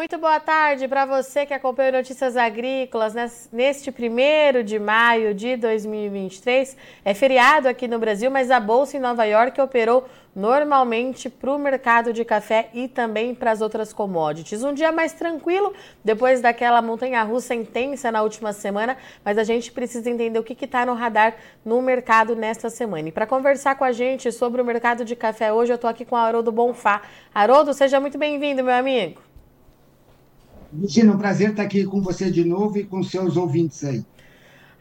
Muito boa tarde para você que acompanha Notícias Agrícolas neste primeiro de maio de 2023. É feriado aqui no Brasil, mas a Bolsa em Nova York operou normalmente para o mercado de café e também para as outras commodities. Um dia mais tranquilo, depois daquela montanha-russa intensa na última semana, mas a gente precisa entender o que está no radar no mercado nesta semana. E para conversar com a gente sobre o mercado de café hoje, eu estou aqui com o Haroldo Bonfá. Haroldo, seja muito bem-vindo, meu amigo. Virginia, um prazer estar aqui com você de novo e com seus ouvintes aí.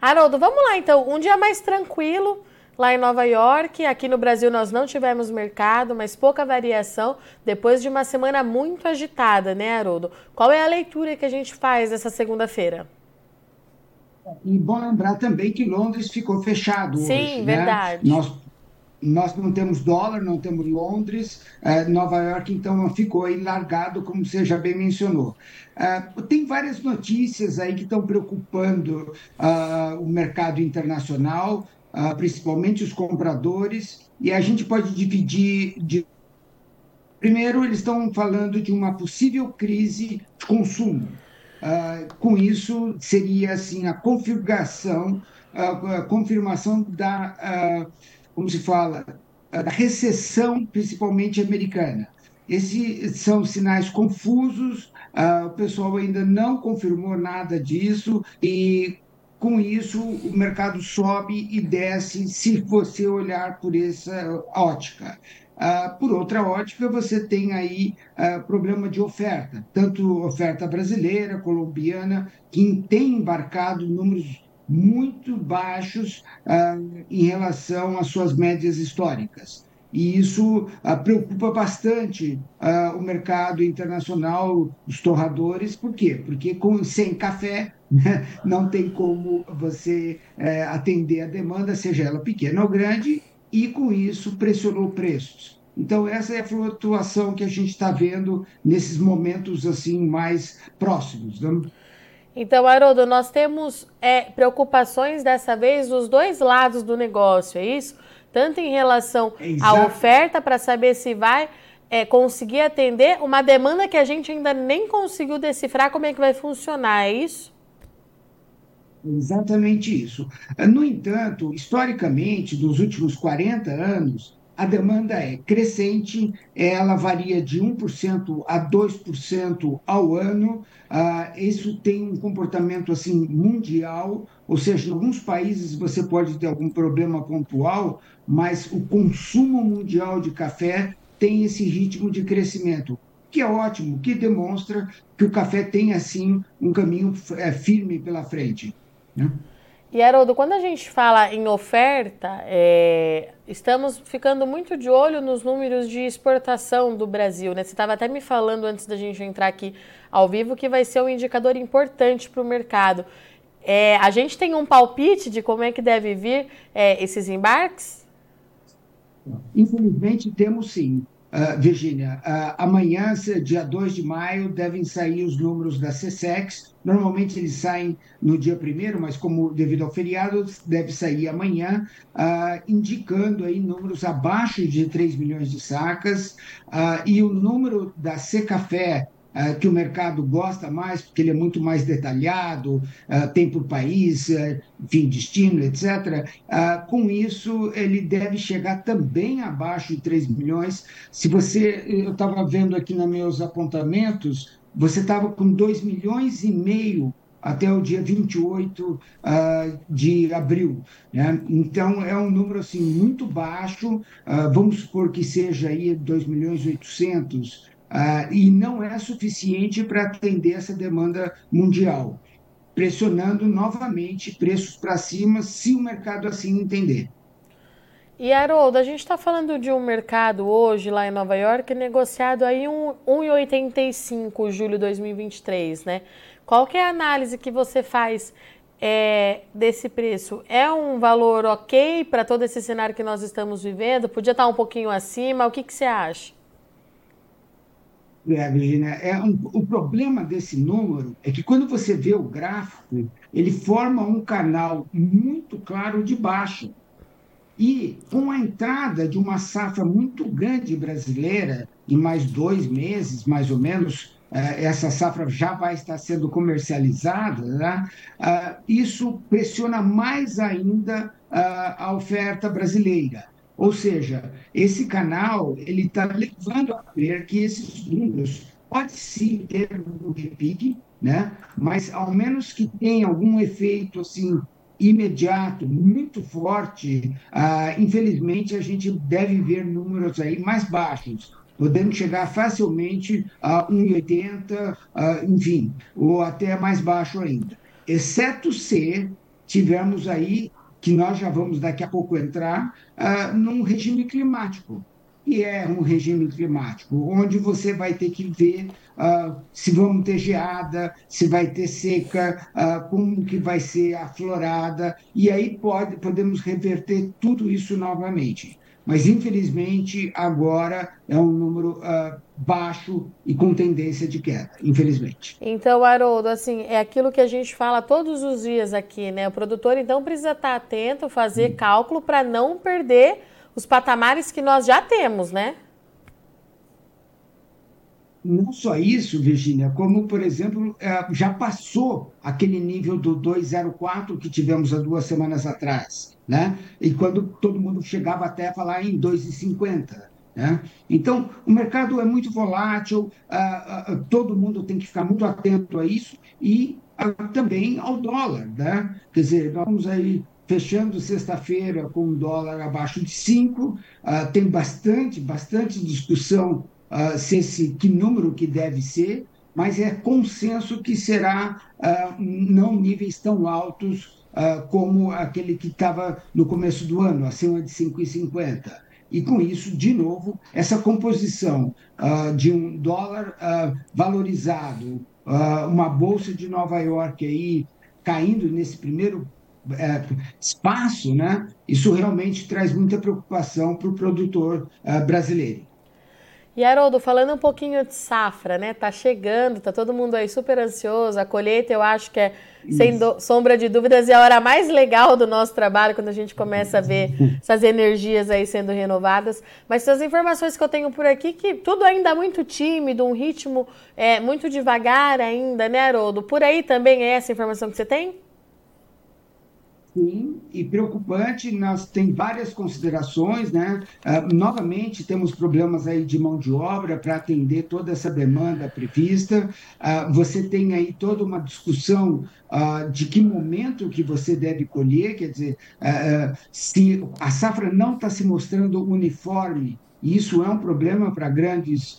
Haroldo, vamos lá então. Um dia mais tranquilo lá em Nova York. Aqui no Brasil nós não tivemos mercado, mas pouca variação depois de uma semana muito agitada, né, Haroldo? Qual é a leitura que a gente faz dessa segunda-feira? E bom lembrar também que Londres ficou fechado Sim, hoje. Sim, né? verdade. Né? Nós nós não temos dólar, não temos Londres, eh, Nova York, então ficou aí largado, como você já bem mencionou. Uh, tem várias notícias aí que estão preocupando uh, o mercado internacional, uh, principalmente os compradores, e a gente pode dividir. De... Primeiro, eles estão falando de uma possível crise de consumo. com isso, seria assim a configuração, a confirmação da como se fala, da recessão, principalmente americana. Esses são sinais confusos, uh, o pessoal ainda não confirmou nada disso, e com isso o mercado sobe e desce se você olhar por essa ótica. Uh, por outra ótica, você tem aí uh, problema de oferta, tanto oferta brasileira, colombiana, que tem embarcado números muito baixos ah, em relação às suas médias históricas. E isso ah, preocupa bastante ah, o mercado internacional, os torradores, por quê? Porque com, sem café né, não tem como você eh, atender a demanda, seja ela pequena ou grande, e com isso pressionou preços. Então, essa é a flutuação que a gente está vendo nesses momentos assim mais próximos. Né? Então, Haroldo, nós temos é, preocupações dessa vez dos dois lados do negócio, é isso? Tanto em relação Exato. à oferta, para saber se vai é, conseguir atender uma demanda que a gente ainda nem conseguiu decifrar como é que vai funcionar, é isso? Exatamente isso. No entanto, historicamente, nos últimos 40 anos, a demanda é crescente, ela varia de 1% a 2% ao ano. Uh, isso tem um comportamento assim mundial, ou seja, em alguns países você pode ter algum problema pontual, mas o consumo mundial de café tem esse ritmo de crescimento, que é ótimo, que demonstra que o café tem assim um caminho é, firme pela frente. Né? E Haroldo, quando a gente fala em oferta, é, estamos ficando muito de olho nos números de exportação do Brasil. Né? Você estava até me falando antes da gente entrar aqui ao vivo que vai ser um indicador importante para o mercado. É, a gente tem um palpite de como é que deve vir é, esses embarques? Infelizmente, temos sim. Uh, Virgínia, uh, amanhã, dia 2 de maio, devem sair os números da CSEX. Normalmente eles saem no dia 1 mas como devido ao feriado, deve sair amanhã, uh, indicando aí números abaixo de 3 milhões de sacas. e o número da Secafé, uh, que o mercado gosta mais, porque ele é muito mais detalhado, uh, tem por país, uh, enfim, destino, etc. com isso, ele deve chegar também abaixo de 3 milhões. Se você, eu estava vendo aqui nos meus apontamentos, você estava com 2 milhões e meio até o dia 28 uh, de abril. Né? Então, é um número assim, muito baixo, uh, vamos supor que seja aí 2 milhões e 800 uh, e não é suficiente para atender essa demanda mundial, pressionando novamente preços para cima, se o mercado assim entender. E Haroldo, a gente está falando de um mercado hoje lá em Nova York negociado aí um 1,85 julho de 2023, né? Qual que é a análise que você faz é, desse preço? É um valor ok para todo esse cenário que nós estamos vivendo? Podia estar tá um pouquinho acima? O que, que você acha? É, Virginia, é um, o problema desse número é que quando você vê o gráfico, ele forma um canal muito claro de baixo. E com a entrada de uma safra muito grande brasileira, em mais dois meses, mais ou menos, essa safra já vai estar sendo comercializada, né? isso pressiona mais ainda a oferta brasileira. Ou seja, esse canal ele está levando a ver que esses números pode sim ter um repique, né? mas ao menos que tenha algum efeito assim imediato, muito forte, ah, infelizmente a gente deve ver números aí mais baixos, podendo chegar facilmente a 1,80, ah, enfim, ou até mais baixo ainda. Exceto se tivermos aí, que nós já vamos daqui a pouco entrar, ah, num regime climático e é um regime climático, onde você vai ter que ver uh, se vamos ter geada, se vai ter seca, uh, como que vai ser a florada, e aí pode, podemos reverter tudo isso novamente. Mas, infelizmente, agora é um número uh, baixo e com tendência de queda, infelizmente. Então, Haroldo, assim, é aquilo que a gente fala todos os dias aqui, né? O produtor, então, precisa estar atento, fazer hum. cálculo para não perder os patamares que nós já temos, né? Não só isso, Virginia, como, por exemplo, é, já passou aquele nível do 204 que tivemos há duas semanas atrás, né? E quando todo mundo chegava até a falar em 2,50. Né? Então, o mercado é muito volátil, todo mundo tem que ficar muito atento a isso e também ao dólar. Né? Quer dizer, vamos aí fechando sexta-feira com um dólar abaixo de 5. Uh, ah, tem bastante, bastante discussão uh, que número que deve ser, mas é consenso que será uh, não níveis tão altos como aquele que estava no começo do ano, acima de 5,50. E com isso, de novo, essa composição de um dólar valorizado, uma bolsa de Nova York aí caindo nesse primeiro é, espaço, né? isso realmente traz muita preocupação para o produtor uh, brasileiro. E Haroldo, falando um pouquinho de safra, né? Tá chegando, tá todo mundo aí super ansioso. A colheita, eu acho que é, sem do, sombra de dúvidas, é a hora mais legal do nosso trabalho, quando a gente começa a ver essas energias aí sendo renovadas. Mas as informações que eu tenho por aqui, que tudo ainda muito tímido, um ritmo é, muito devagar ainda, né, Haroldo? Por aí também é essa informação que você tem? Sim, e preocupante, nós tem várias considerações, né? Uh, novamente, temos problemas aí de mão de obra para atender toda essa demanda prevista. Uh, você tem aí toda uma discussão uh, de que momento que você deve colher, quer dizer, se a safra não está se mostrando uniforme, isso é um problema para grandes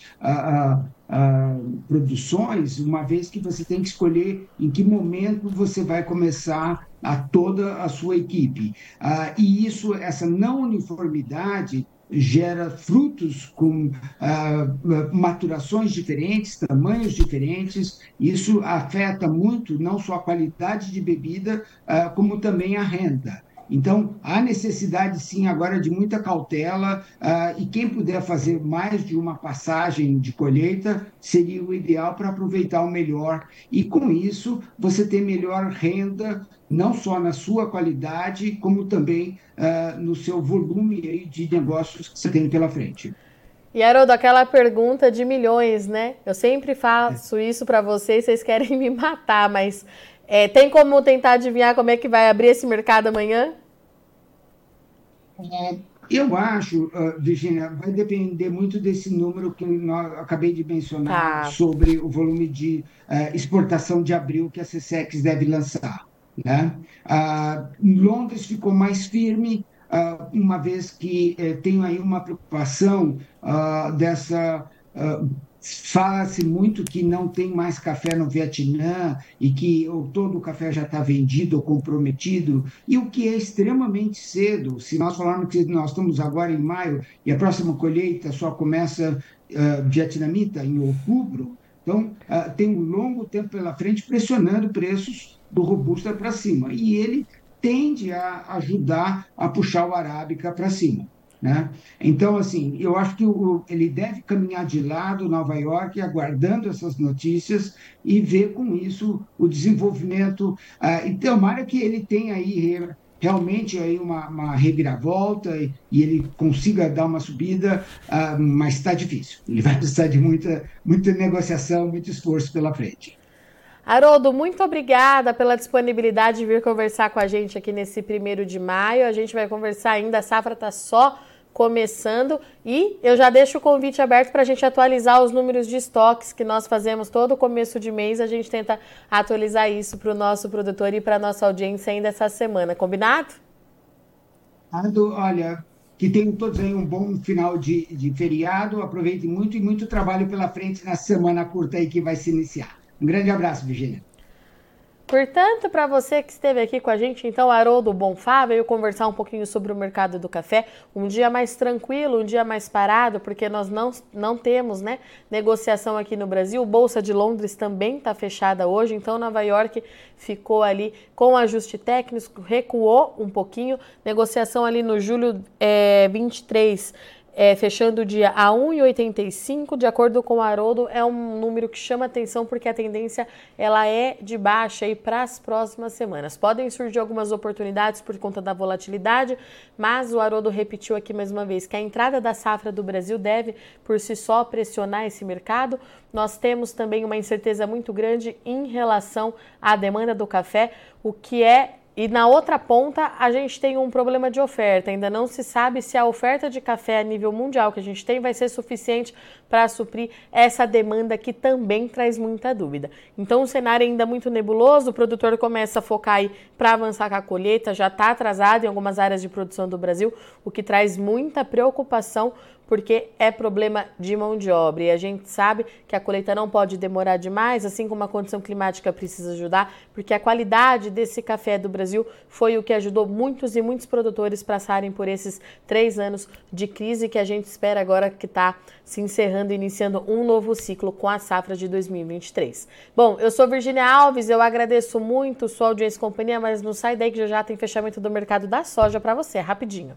produções, uma vez que você tem que escolher em que momento você vai começar a toda a sua equipe. Ah, e isso, essa não uniformidade gera frutos com ah, maturações diferentes, tamanhos diferentes. Isso afeta muito não só a qualidade de bebida, ah, como também a renda. Então, há necessidade, sim, agora de muita cautela, uh, e quem puder fazer mais de uma passagem de colheita seria o ideal para aproveitar o melhor. E com isso, você ter melhor renda, não só na sua qualidade, como também uh, no seu volume de negócios que você tem pela frente. E Haroldo, aquela pergunta de milhões, né? Eu sempre faço é. isso para vocês, vocês querem me matar, mas é, tem como tentar adivinhar como é que vai abrir esse mercado amanhã? É, eu acho, uh, Virginia, vai depender muito desse número que eu acabei de mencionar tá. sobre o volume de uh, exportação de abril que a CSEX deve lançar. Né? Uh, Londres ficou mais firme, uh, uma vez que uh, tem aí uma preocupação dessa Fala-se muito que não tem mais café no Vietnã e que ou todo o café já está vendido ou comprometido, e o que é extremamente cedo. Se nós falarmos que nós estamos agora em maio e a próxima colheita só começa uh, vietnamita em outubro, então uh, tem um longo tempo pela frente pressionando preços do Robusta para cima. E ele tende a ajudar a puxar o Arábica para cima. Né? Então, assim, eu acho que o, ele deve caminhar de lado Nova York, aguardando essas notícias e ver com isso o desenvolvimento. Uh, e tomara que ele tenha aí realmente aí uma, uma reviravolta e, e, ele consiga dar uma subida, uh, mas está difícil. Ele vai precisar de muita, muita negociação, muito esforço pela frente. Haroldo, muito obrigada pela disponibilidade de vir conversar com a gente aqui nesse primeiro de maio. A gente vai conversar ainda, a safra está só começando e eu já deixo o convite aberto para a gente atualizar os números de estoques que nós fazemos todo começo de mês. A gente tenta atualizar isso para o nosso produtor e para a nossa audiência ainda essa semana. Combinado? Olha, que tenham todos aí um bom final de, de feriado. Aproveite muito e muito trabalho pela frente na semana curta aí que vai se iniciar. Um grande abraço, Virginia. Portanto, para você que esteve aqui com a gente, então, Haroldo Bonfá veio conversar um pouquinho sobre o mercado do café. Um dia mais tranquilo, um dia mais parado, porque nós não, não temos né, negociação aqui no Brasil. Bolsa de Londres também está fechada hoje, então Nova York ficou ali com ajuste técnico, recuou um pouquinho. Negociação ali no julho é, 23 é, fechando o dia a 1,85, de acordo com o Haroldo, é um número que chama atenção porque a tendência ela é de baixa para as próximas semanas. Podem surgir algumas oportunidades por conta da volatilidade, mas o Haroldo repetiu aqui mais uma vez que a entrada da safra do Brasil deve por si só pressionar esse mercado. Nós temos também uma incerteza muito grande em relação à demanda do café, o que é e na outra ponta, a gente tem um problema de oferta. Ainda não se sabe se a oferta de café a nível mundial que a gente tem vai ser suficiente para suprir essa demanda que também traz muita dúvida. Então, o cenário é ainda muito nebuloso, o produtor começa a focar aí para avançar com a colheita, já está atrasado em algumas áreas de produção do Brasil, o que traz muita preocupação porque é problema de mão de obra. E a gente sabe que a colheita não pode demorar demais, assim como a condição climática precisa ajudar, porque a qualidade desse café do Brasil foi o que ajudou muitos e muitos produtores passarem por esses três anos de crise que a gente espera agora que está se encerrando iniciando um novo ciclo com a safra de 2023. Bom, eu sou Virginia Alves, eu agradeço muito sua audiência e companhia, mas não sai daí que já, já tem fechamento do mercado da soja para você, rapidinho.